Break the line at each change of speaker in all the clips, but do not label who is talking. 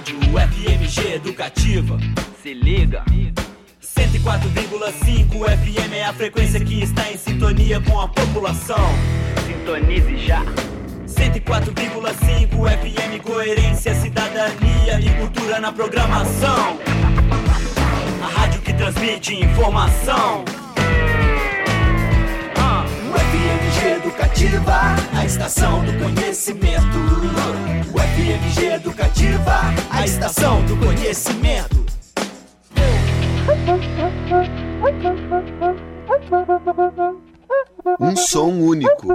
rádio FMG Educativa. Se liga. 104,5 FM é a frequência que está em sintonia com a população. Sintonize já. 104,5 FM Coerência, cidadania e cultura na programação. A rádio que transmite informação. O FMG Educativa, a estação do conhecimento. O FMG Educativa, a estação do conhecimento.
Um som único.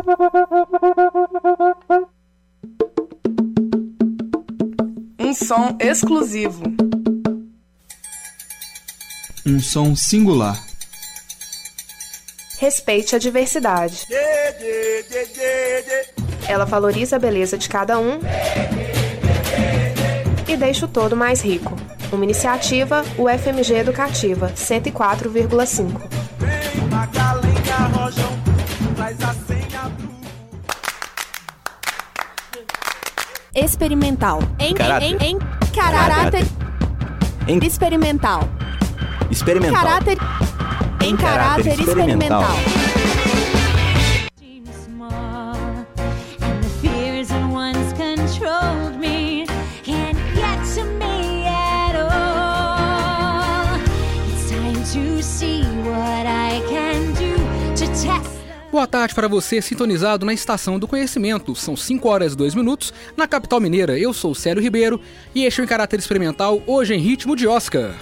Um som exclusivo.
Um som singular.
Respeite a diversidade. Ela valoriza a beleza de cada um e deixa o todo mais rico. Uma iniciativa UFMG Educativa 104,5.
Experimental. Em,
Caráter.
em, em caráter.
Em
Experimental.
experimental.
Caráter. Em caráter experimental.
Boa tarde para você sintonizado na Estação do Conhecimento. São 5 horas e 2 minutos na capital mineira. Eu sou o Célio Ribeiro e este é o em caráter experimental hoje em ritmo de Oscar.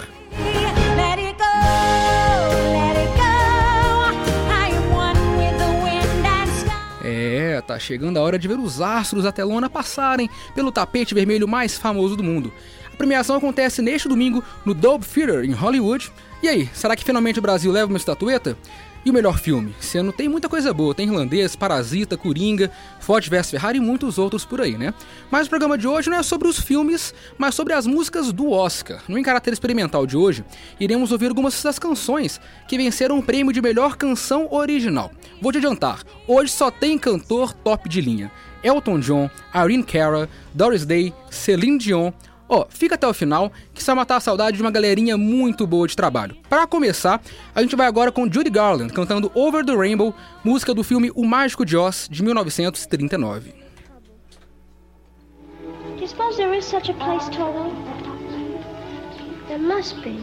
É, tá chegando a hora de ver os astros da telona passarem pelo tapete vermelho mais famoso do mundo. A premiação acontece neste domingo no Dove Theater em Hollywood. E aí, será que finalmente o Brasil leva uma estatueta? E o melhor filme? Esse ano tem muita coisa boa, tem Irlandês, Parasita, Coringa, Ford vs Ferrari e muitos outros por aí, né? Mas o programa de hoje não é sobre os filmes, mas sobre as músicas do Oscar. No Em Caráter Experimental de hoje, iremos ouvir algumas das canções que venceram o prêmio de melhor canção original. Vou te adiantar, hoje só tem cantor top de linha. Elton John, Irene Cara, Doris Day, Celine Dion, Ó, fica até o final, que vai matar a saudade de uma galerinha muito boa de trabalho. Para começar, a gente vai agora com Judy Garland cantando Over the Rainbow, música do filme O Mágico de Oz, de 1939.
Do you suppose there is such a place, Toto? There must be.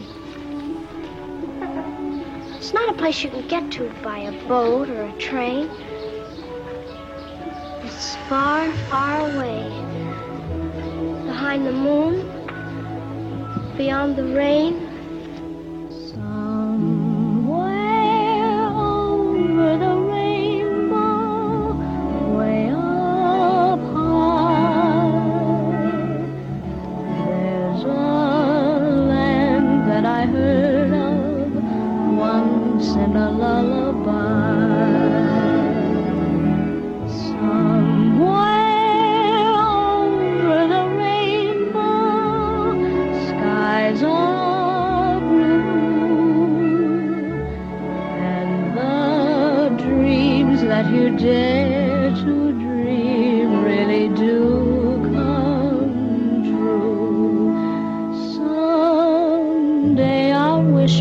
It's not a place you can get to by a boat or a train. It's far, far away. Behind the moon, beyond the rain.
Somewhere over the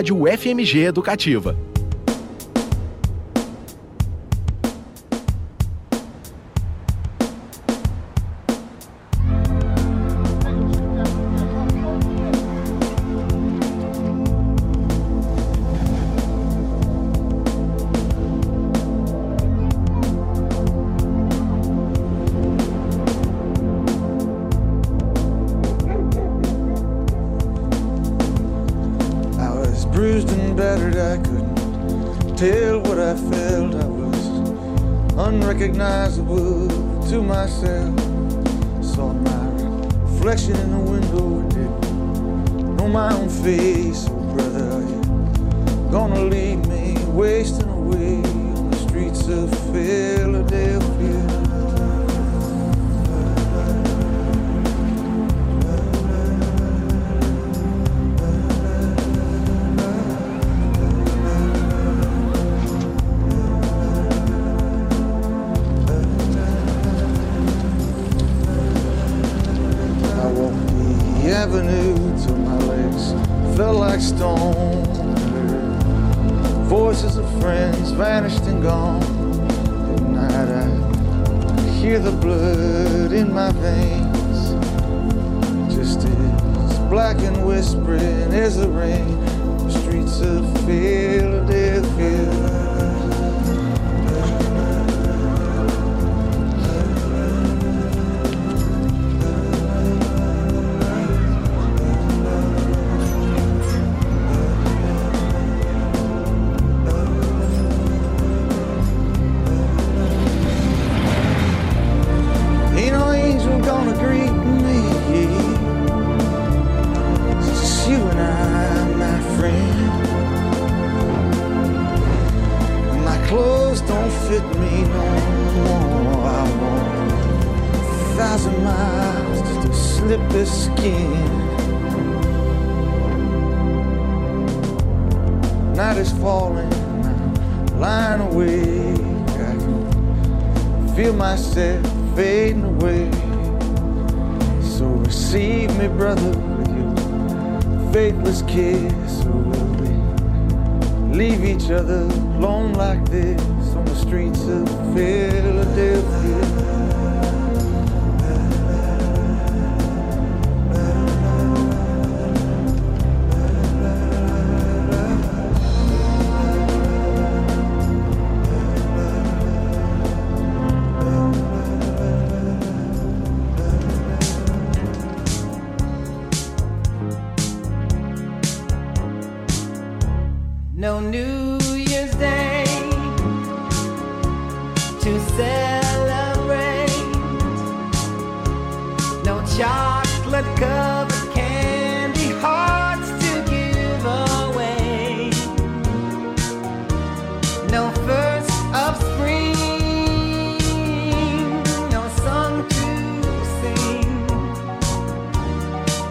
Rádio FMG Educativa.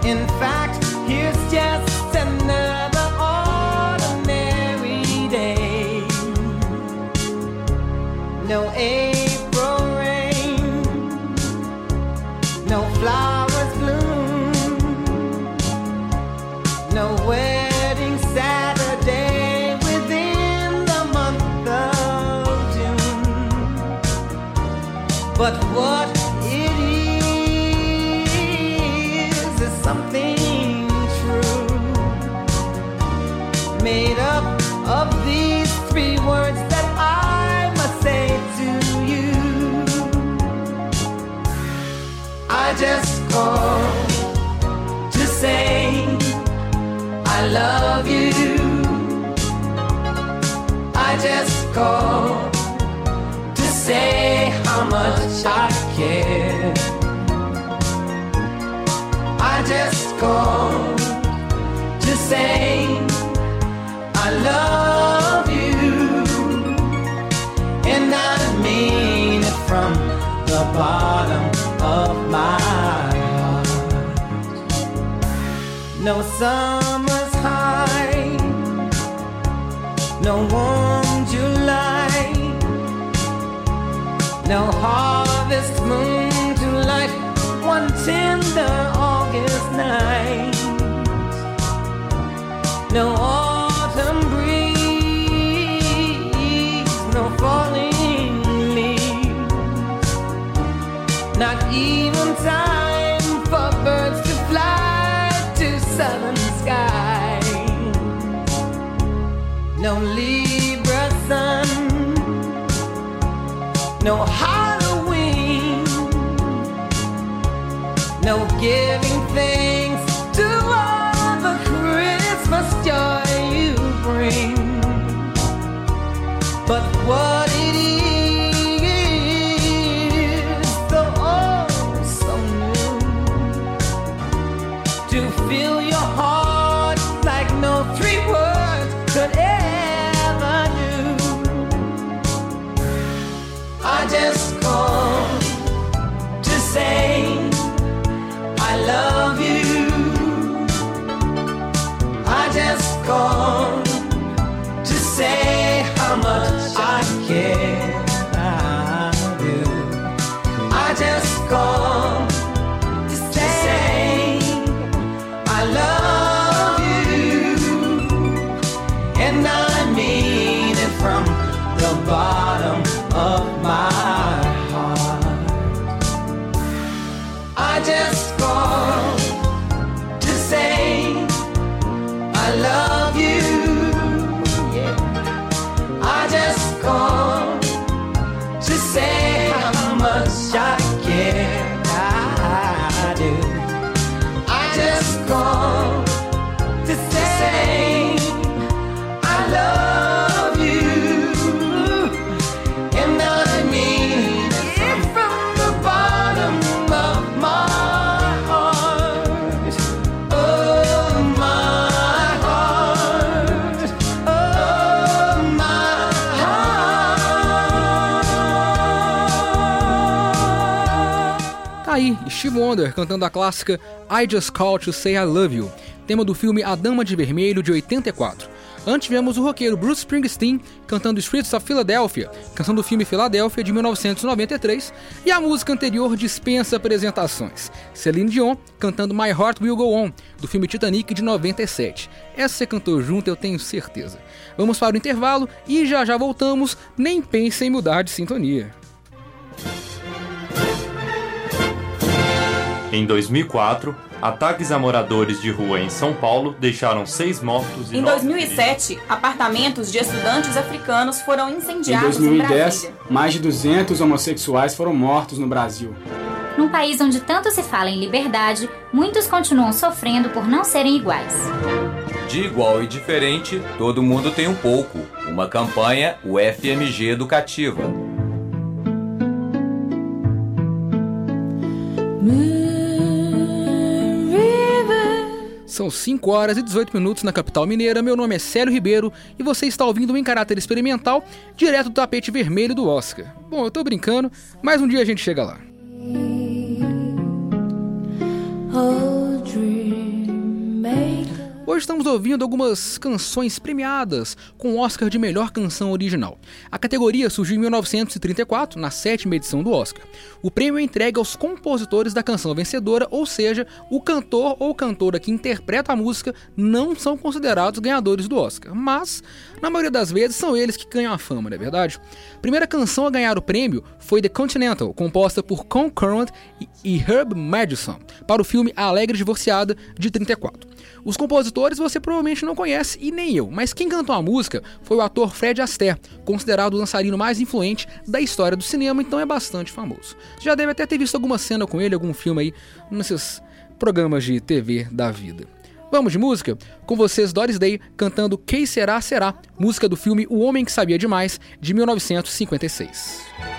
In
fact, here's Jack. to say I love you, and I mean it from the bottom of my heart. No summer's high, no warm July, no harvest moon. No autumn breeze, no falling leaves, not even time for birds to fly to southern skies. No Libra sun, no Halloween, no giving
things. Steve Wonder cantando a clássica I Just Call to Say I Love You, tema do filme A Dama de Vermelho de 84. Antes tivemos o roqueiro Bruce Springsteen cantando Streets of Philadelphia, canção do filme Filadélfia de 1993, e a música anterior dispensa apresentações. Celine Dion cantando My Heart Will Go On, do filme Titanic de 97. Essa você cantou junto, eu tenho certeza. Vamos para o intervalo e já já voltamos, nem pense em mudar de sintonia.
Em 2004, ataques a moradores de rua em São Paulo deixaram seis mortos e
Em
nove
2007, apartamentos de estudantes africanos foram
Em
incendiados em,
2010,
Brasília.
mais de 200 homossexuais foram mortos no Brasil.
Num país onde tanto se fala em liberdade, muitos continuam sofrendo por não serem iguais.
De igual e diferente, todo mundo tem um pouco. Uma campanha UFMG Educativa.
São 5 horas e 18 minutos na capital mineira. Meu nome é Célio Ribeiro e você está ouvindo em caráter experimental, direto do tapete vermelho do Oscar. Bom, eu tô brincando, mas um dia a gente chega lá.
Oh.
Hoje estamos ouvindo algumas canções premiadas com o Oscar de melhor canção original. A categoria surgiu em 1934, na sétima edição do Oscar. O prêmio é entregue aos compositores da canção vencedora, ou seja, o cantor ou cantora que interpreta a música não são considerados ganhadores do Oscar, mas na maioria das vezes são eles que ganham a fama, não é verdade? A primeira canção a ganhar o prêmio foi The Continental, composta por Con Current e Herb Madison, para o filme A Alegre Divorciada de 34. Os compositores você provavelmente não conhece e nem eu, mas quem cantou a música foi o ator Fred Astaire, considerado o dançarino mais influente da história do cinema, então é bastante famoso. Já deve até ter visto alguma cena com ele, algum filme aí, nesses programas de TV da vida. Vamos de música? Com vocês, Doris Day cantando Quem Será Será, música do filme O Homem que Sabia Demais, de 1956.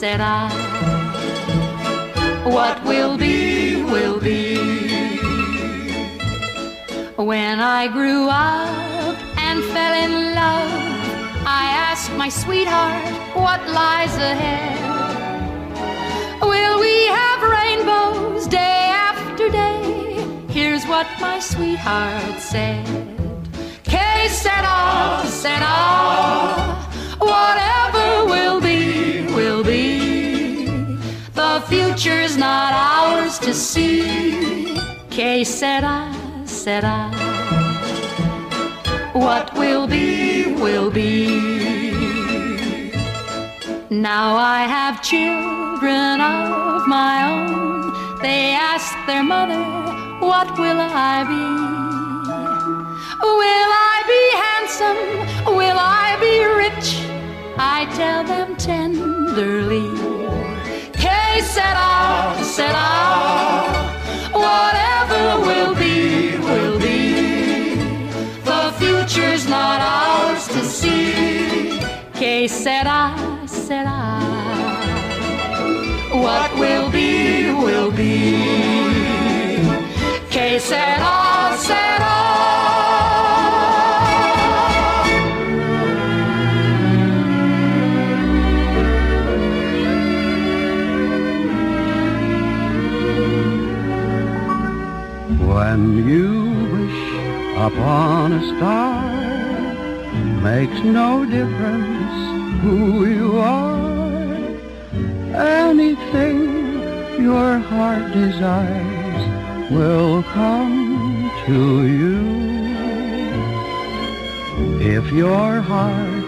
sera. What will be, will be. When I grew up and fell in love, I asked my sweetheart what lies ahead. Will we have rainbows day after day? Here's what my sweetheart said. Que sera, sera. Whatever will be, will be. Future's not ours to see. Que sera, sera. What will be, will be. Now I have children of my own. They ask their mother, What will I be? Will I be handsome? Will I be rich? I tell them tenderly. Que sera, sera. Whatever will be, will be. The future's not ours to see. Que sera, sera. What will be, will be. Que sera,
upon a star, makes no difference who you are. Anything your heart desires will come to you. If your heart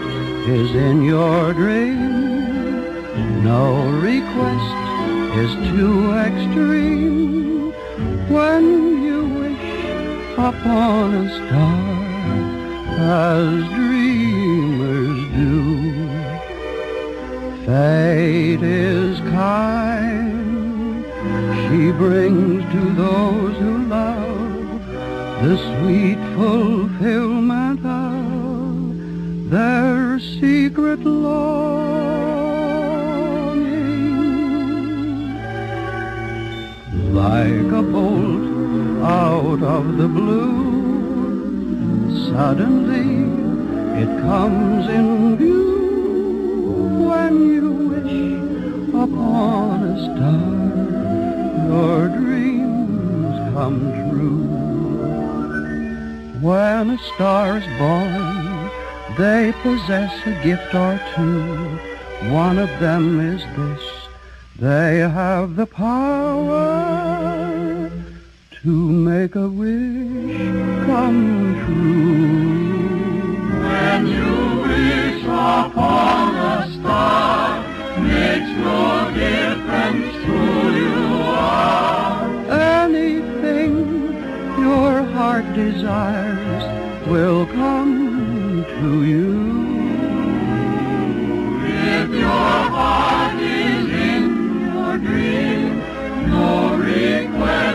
is in your dream, no request is too extreme. When you upon a star, as dreamers do. Fate is kind. She brings to those who love the sweet fulfillment of their secret longing. Like a bolt out of the blue, suddenly it comes in view when you wish upon a star your dreams come true. When a star is born, they possess a gift or two. One of them is this, they have the power to make a wish come true. When you wish upon a star, makes no difference who you are. Anything your heart desires will come to you. If your heart is in your dream, no request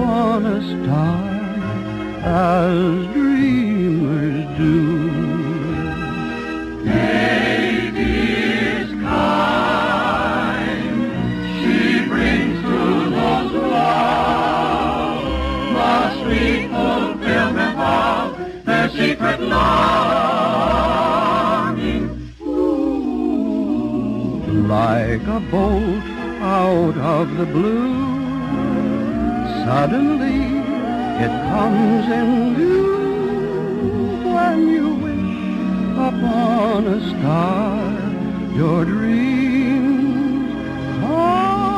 upon a star, as dreamers do. Is kind. She brings to those the sweet fulfillment of their secret longing. Like a bolt out of the blue, suddenly it comes in view when you wish upon a star your dreams come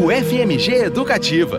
O FMG Educativa.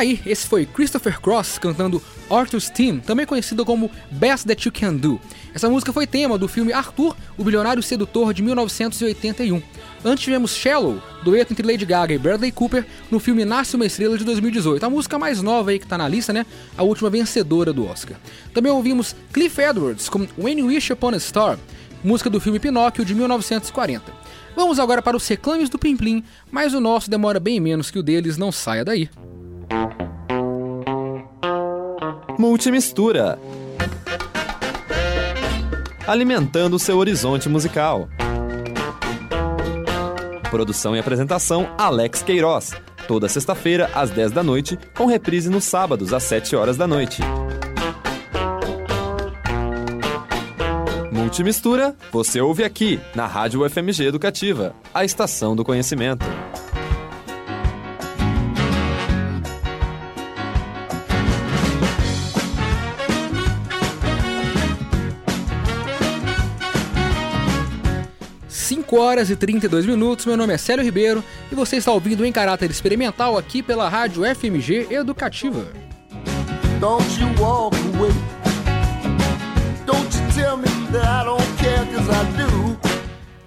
Aí, esse foi Christopher Cross cantando Arthur's Theme, também conhecido como Best That You Can Do. Essa música foi tema do filme Arthur, o bilionário sedutor de 1981. Antes tivemos Shallow, dueto entre Lady Gaga e Bradley Cooper, no filme Nasce uma Estrela de 2018. A música mais nova aí que tá na lista, né? A última vencedora do Oscar. Também ouvimos Cliff Edwards com When You Wish Upon a Star, música do filme Pinóquio de 1940. Vamos agora para os reclames do Plim Plim, mas o nosso demora bem menos que o deles, não saia daí.
Multimistura. Alimentando seu horizonte musical. Produção e apresentação Alex Queiroz. Toda sexta-feira às 10 da noite, com reprise nos sábados às 7 horas da noite. Multimistura, você ouve aqui, na Rádio UFMG Educativa, a estação do conhecimento.
Cinco horas e 32 minutos, meu nome é Célio Ribeiro e você está ouvindo em caráter experimental aqui pela Rádio FMG Educativa.
Don't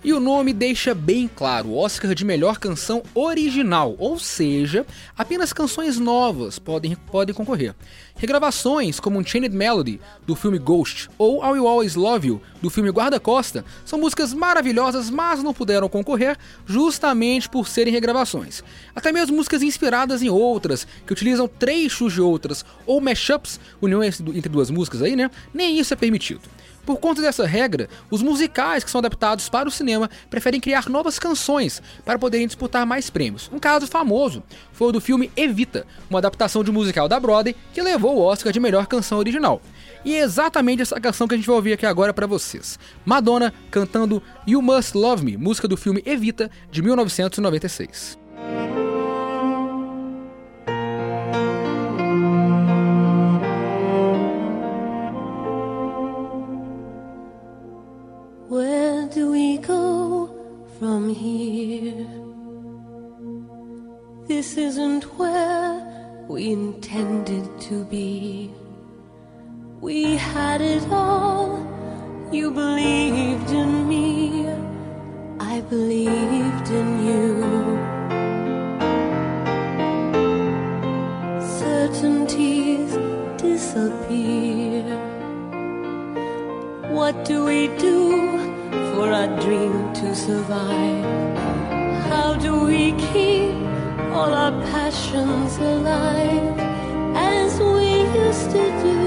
E o nome deixa bem claro, Oscar de melhor canção original, ou seja, apenas canções novas podem, podem concorrer. Regravações como Unchained Melody, do filme Ghost, ou I Will Always Love You, do filme Guarda-Costa, são músicas maravilhosas, mas não puderam concorrer justamente por serem regravações. Até mesmo músicas inspiradas em outras, que utilizam trechos de outras, ou mashups, uniões entre duas músicas aí, né? Nem isso é permitido. Por conta dessa regra, os musicais que são adaptados para o cinema preferem criar novas canções para poderem disputar mais prêmios. Um caso famoso foi o do filme Evita, uma adaptação de um musical da Broadway que levou o Oscar de melhor canção original. E é exatamente essa canção que a gente vai ouvir aqui agora para vocês. Madonna cantando You Must Love Me, música do filme Evita de 1996.
From here? This isn't where we intended to be. We had it all. You believed in me. I believed in you. Certainties disappear. What do we do for our dream to survive? How do we keep all our passions alive as we used to do?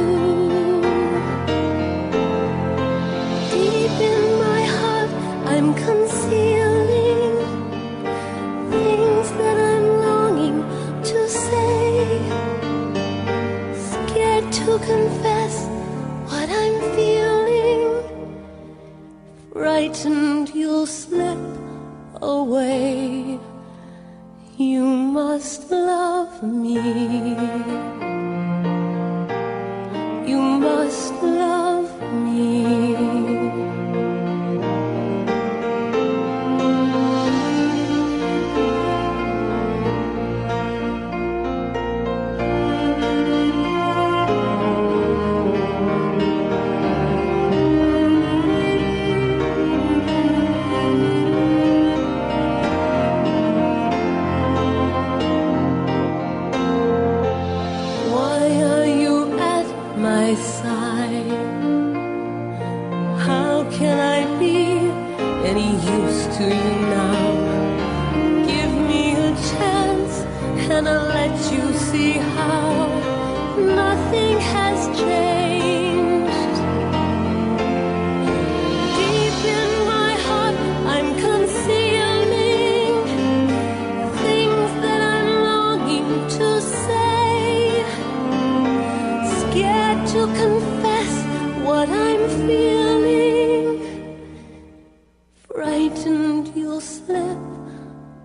Deep in my heart, I'm concealing things that I'm longing to say. Scared to confess for me. Slip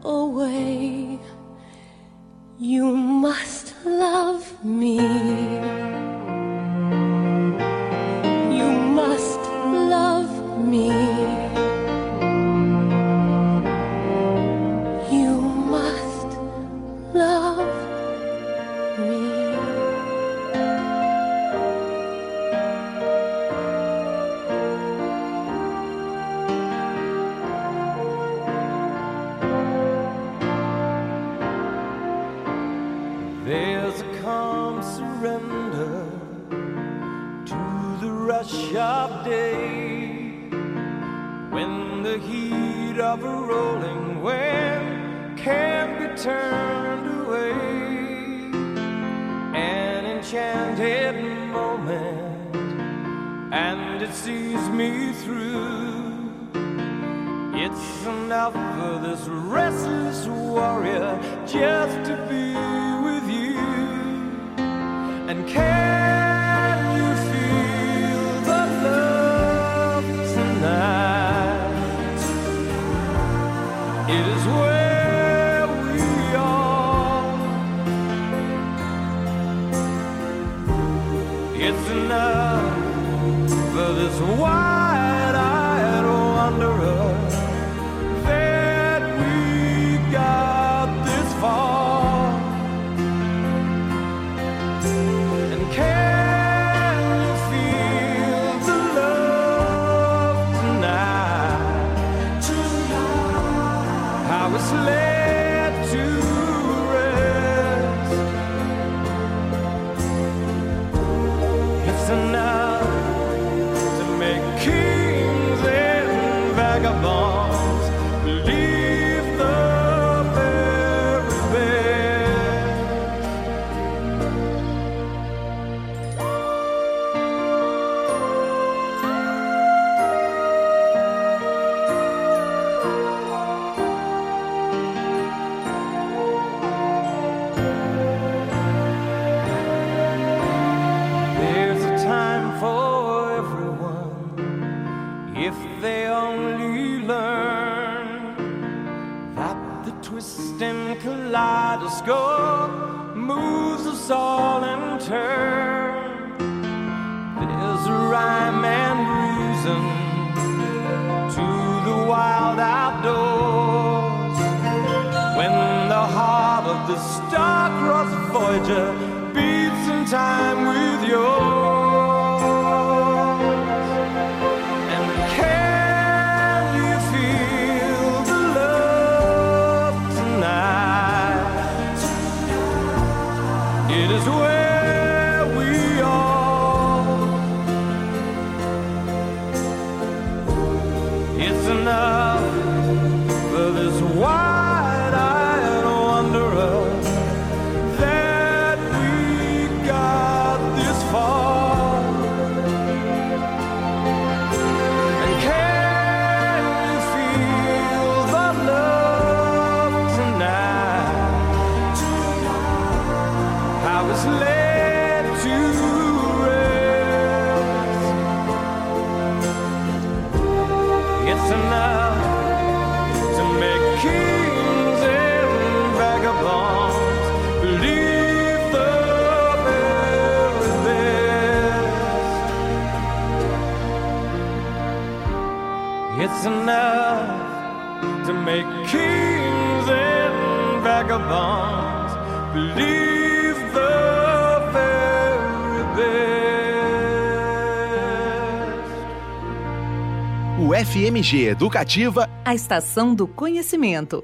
away. You must love me.
enough to make kings and vagabonds. It's enough to make kings and vagabonds believe the very best.
O FMG Educativa,
a estação do conhecimento.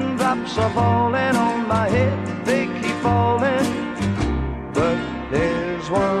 are falling on my head, they keep falling. But there's one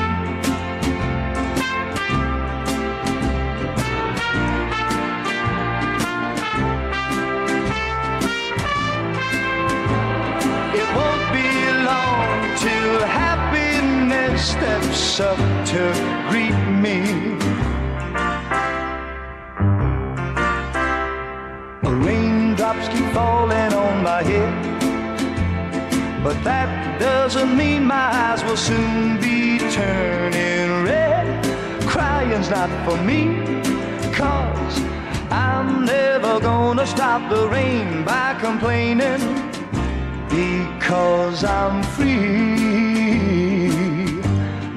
Up to greet me. The Raindrops keep falling on my head, but that doesn't mean my eyes will soon be turning red. Crying's not for me, cause I'm never gonna stop the rain by complaining because I'm free.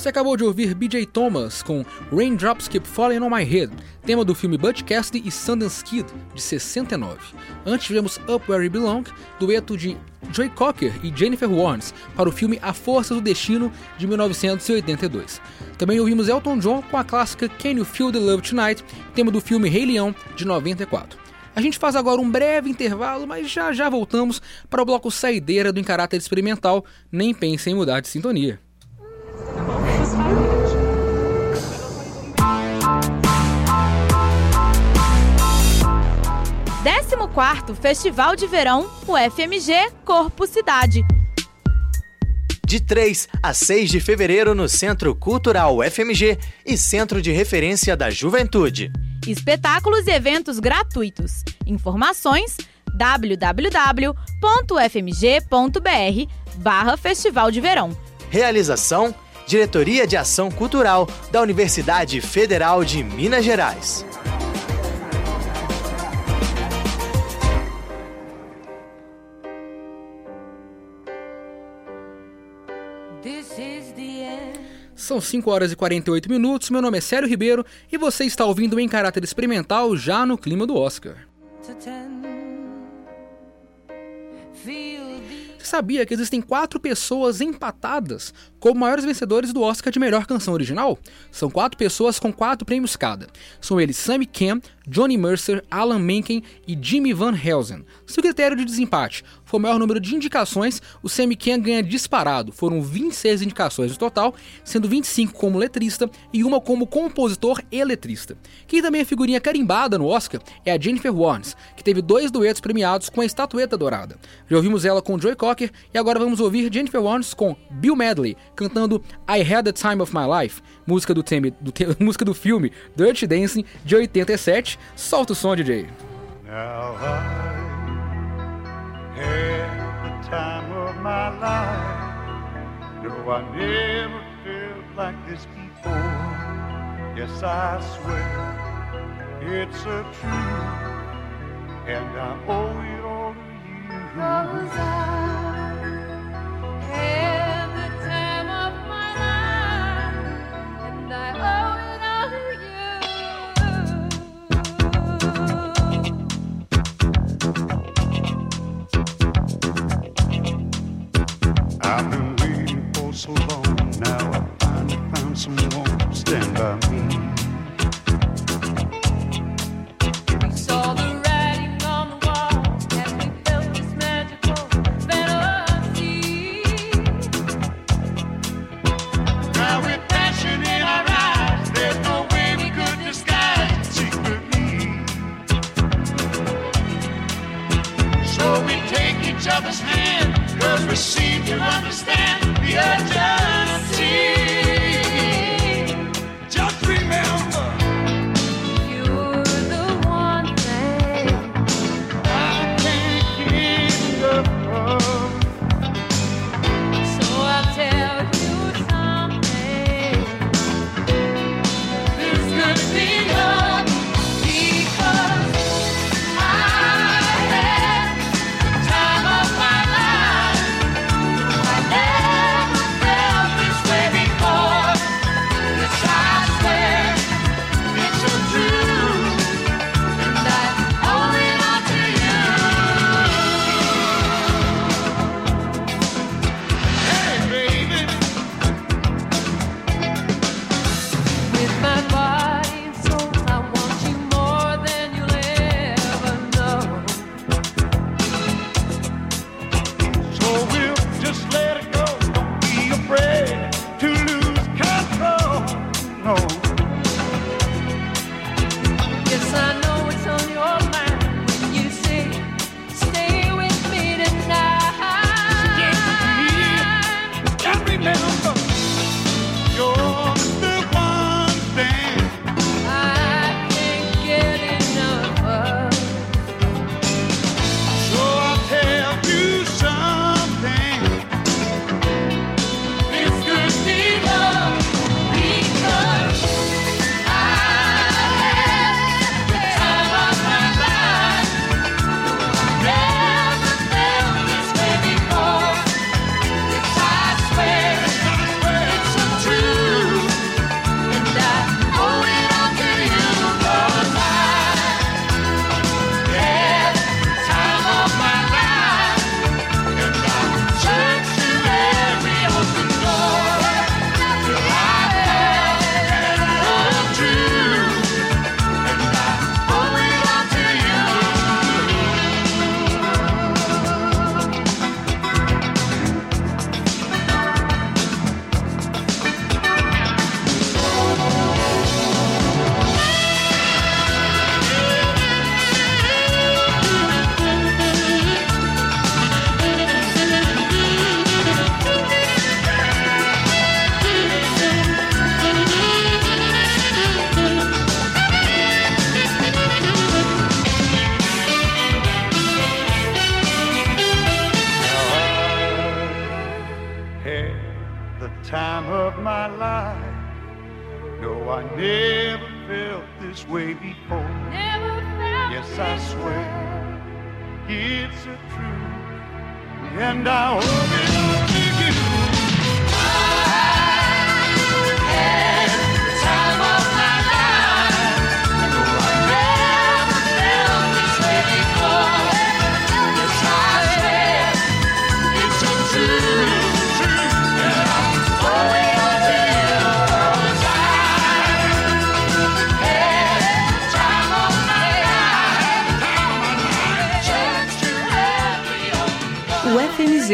Você acabou de ouvir BJ Thomas com Raindrops Keep Falling on My Head, tema do filme Butch Cassidy e Sundance Kid, de 69. Antes tivemos Up Where You Belong, dueto de Joy Cocker e Jennifer Warnes, para o filme A Força do Destino, de 1982. Também ouvimos Elton John com a clássica Can You Feel the Love Tonight, tema do filme Rei Leão, de 94. A gente faz agora um breve intervalo, mas já já voltamos para o bloco saideira do Em Caráter Experimental. Nem pense em mudar de sintonia.
Décimo quarto Festival de Verão, o FMG Corpo Cidade.
De 3 a 6 de fevereiro no Centro Cultural FMG e Centro de Referência da Juventude.
Espetáculos e eventos gratuitos. Informações www.fmg.br barra Festival de Verão.
Realização: Diretoria de Ação Cultural da Universidade Federal de Minas Gerais.
São 5 horas e 48 minutos, meu nome é Célio Ribeiro e você está ouvindo em caráter experimental já no clima do Oscar. Você sabia que existem quatro pessoas empatadas como maiores vencedores do Oscar de melhor canção original? São quatro pessoas com quatro prêmios cada. São eles Sammy Cam, Johnny Mercer, Alan Menken e Jimmy Van Helsing. Se o critério de desempate for o maior número de indicações, o Sammy Cam ganha disparado. Foram 26 indicações no total, sendo 25 como letrista e uma como compositor e letrista. Quem também é figurinha carimbada no Oscar é a Jennifer Warnes, que teve dois duetos premiados com a estatueta dourada. Já ouvimos ela com Joy Cocker e agora vamos ouvir Jennifer Warnes com Bill Medley, cantando I Had the Time of My Life, música do, do música do filme Dirty Dancing de 87. Solta o som, DJ.
Now I had the time of my life. No, I never felt like this before. Yes, I swear it's a truth, and I owe it all to you.
Cause I
so
long.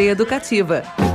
Educativa.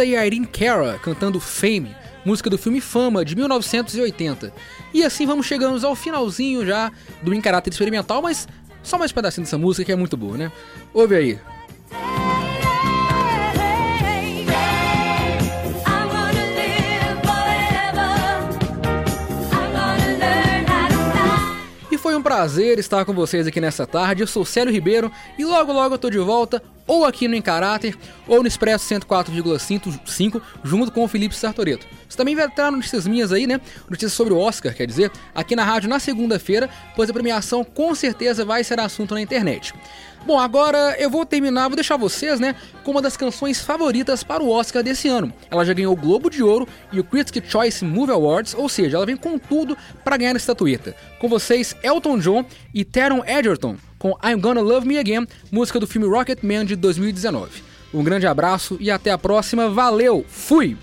Essa a Irene Cara cantando Fame, música do filme Fama de 1980. E assim vamos chegando ao finalzinho já do Em Caráter Experimental, mas só mais um pedacinho dessa música que é muito boa, né? Ouve aí. Prazer estar com vocês aqui nessa tarde. Eu sou Célio Ribeiro e logo logo eu tô de volta, ou aqui no Em Caráter, ou no Expresso 104,5, junto com o Felipe Sartoreto. Você também vai entrar notícias minhas aí, né? Notícias sobre o Oscar, quer dizer, aqui na rádio na segunda-feira, pois a premiação com certeza vai ser assunto na internet. Bom, agora eu vou terminar, vou deixar vocês, né, com uma das canções favoritas para o Oscar desse ano. Ela já ganhou o Globo de Ouro e o Critics' Choice Movie Awards, ou seja, ela vem com tudo para ganhar a estatueta. Com vocês, Elton John e Taron Egerton com I'm Gonna Love Me Again, música do filme Rocketman de 2019. Um grande abraço e até a próxima. Valeu, fui!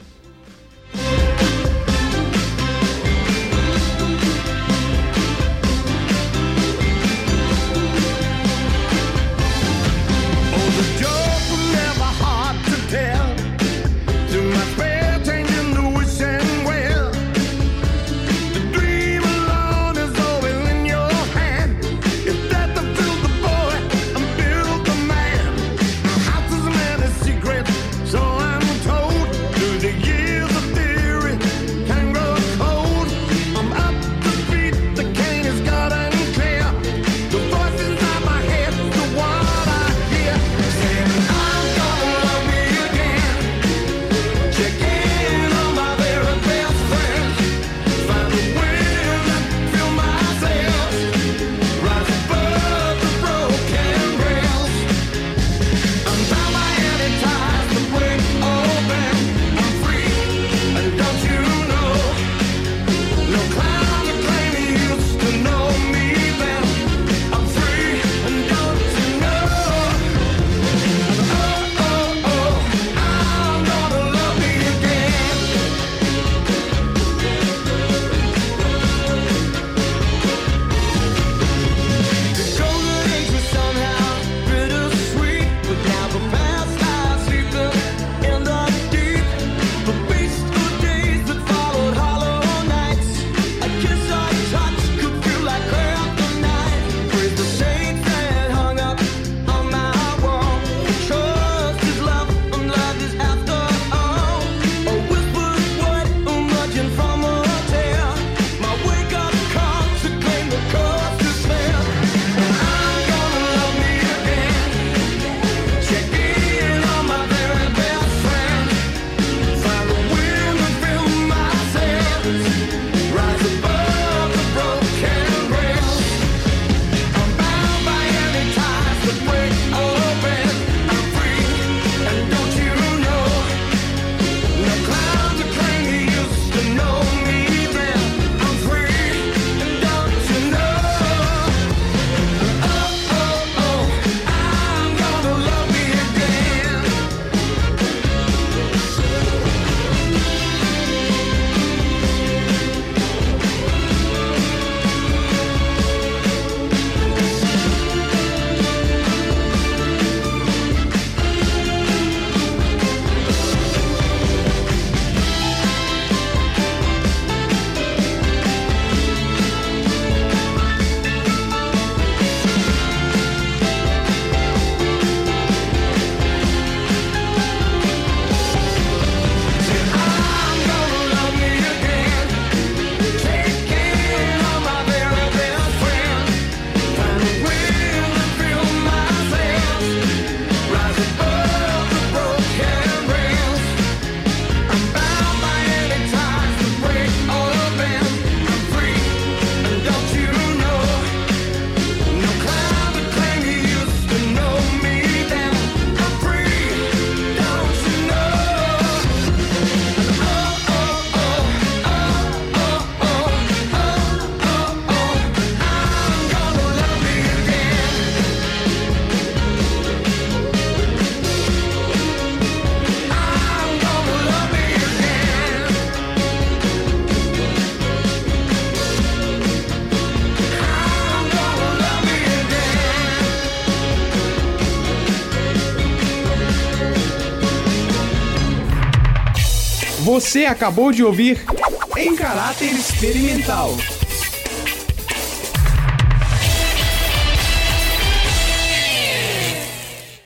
Você acabou de ouvir Em Caráter Experimental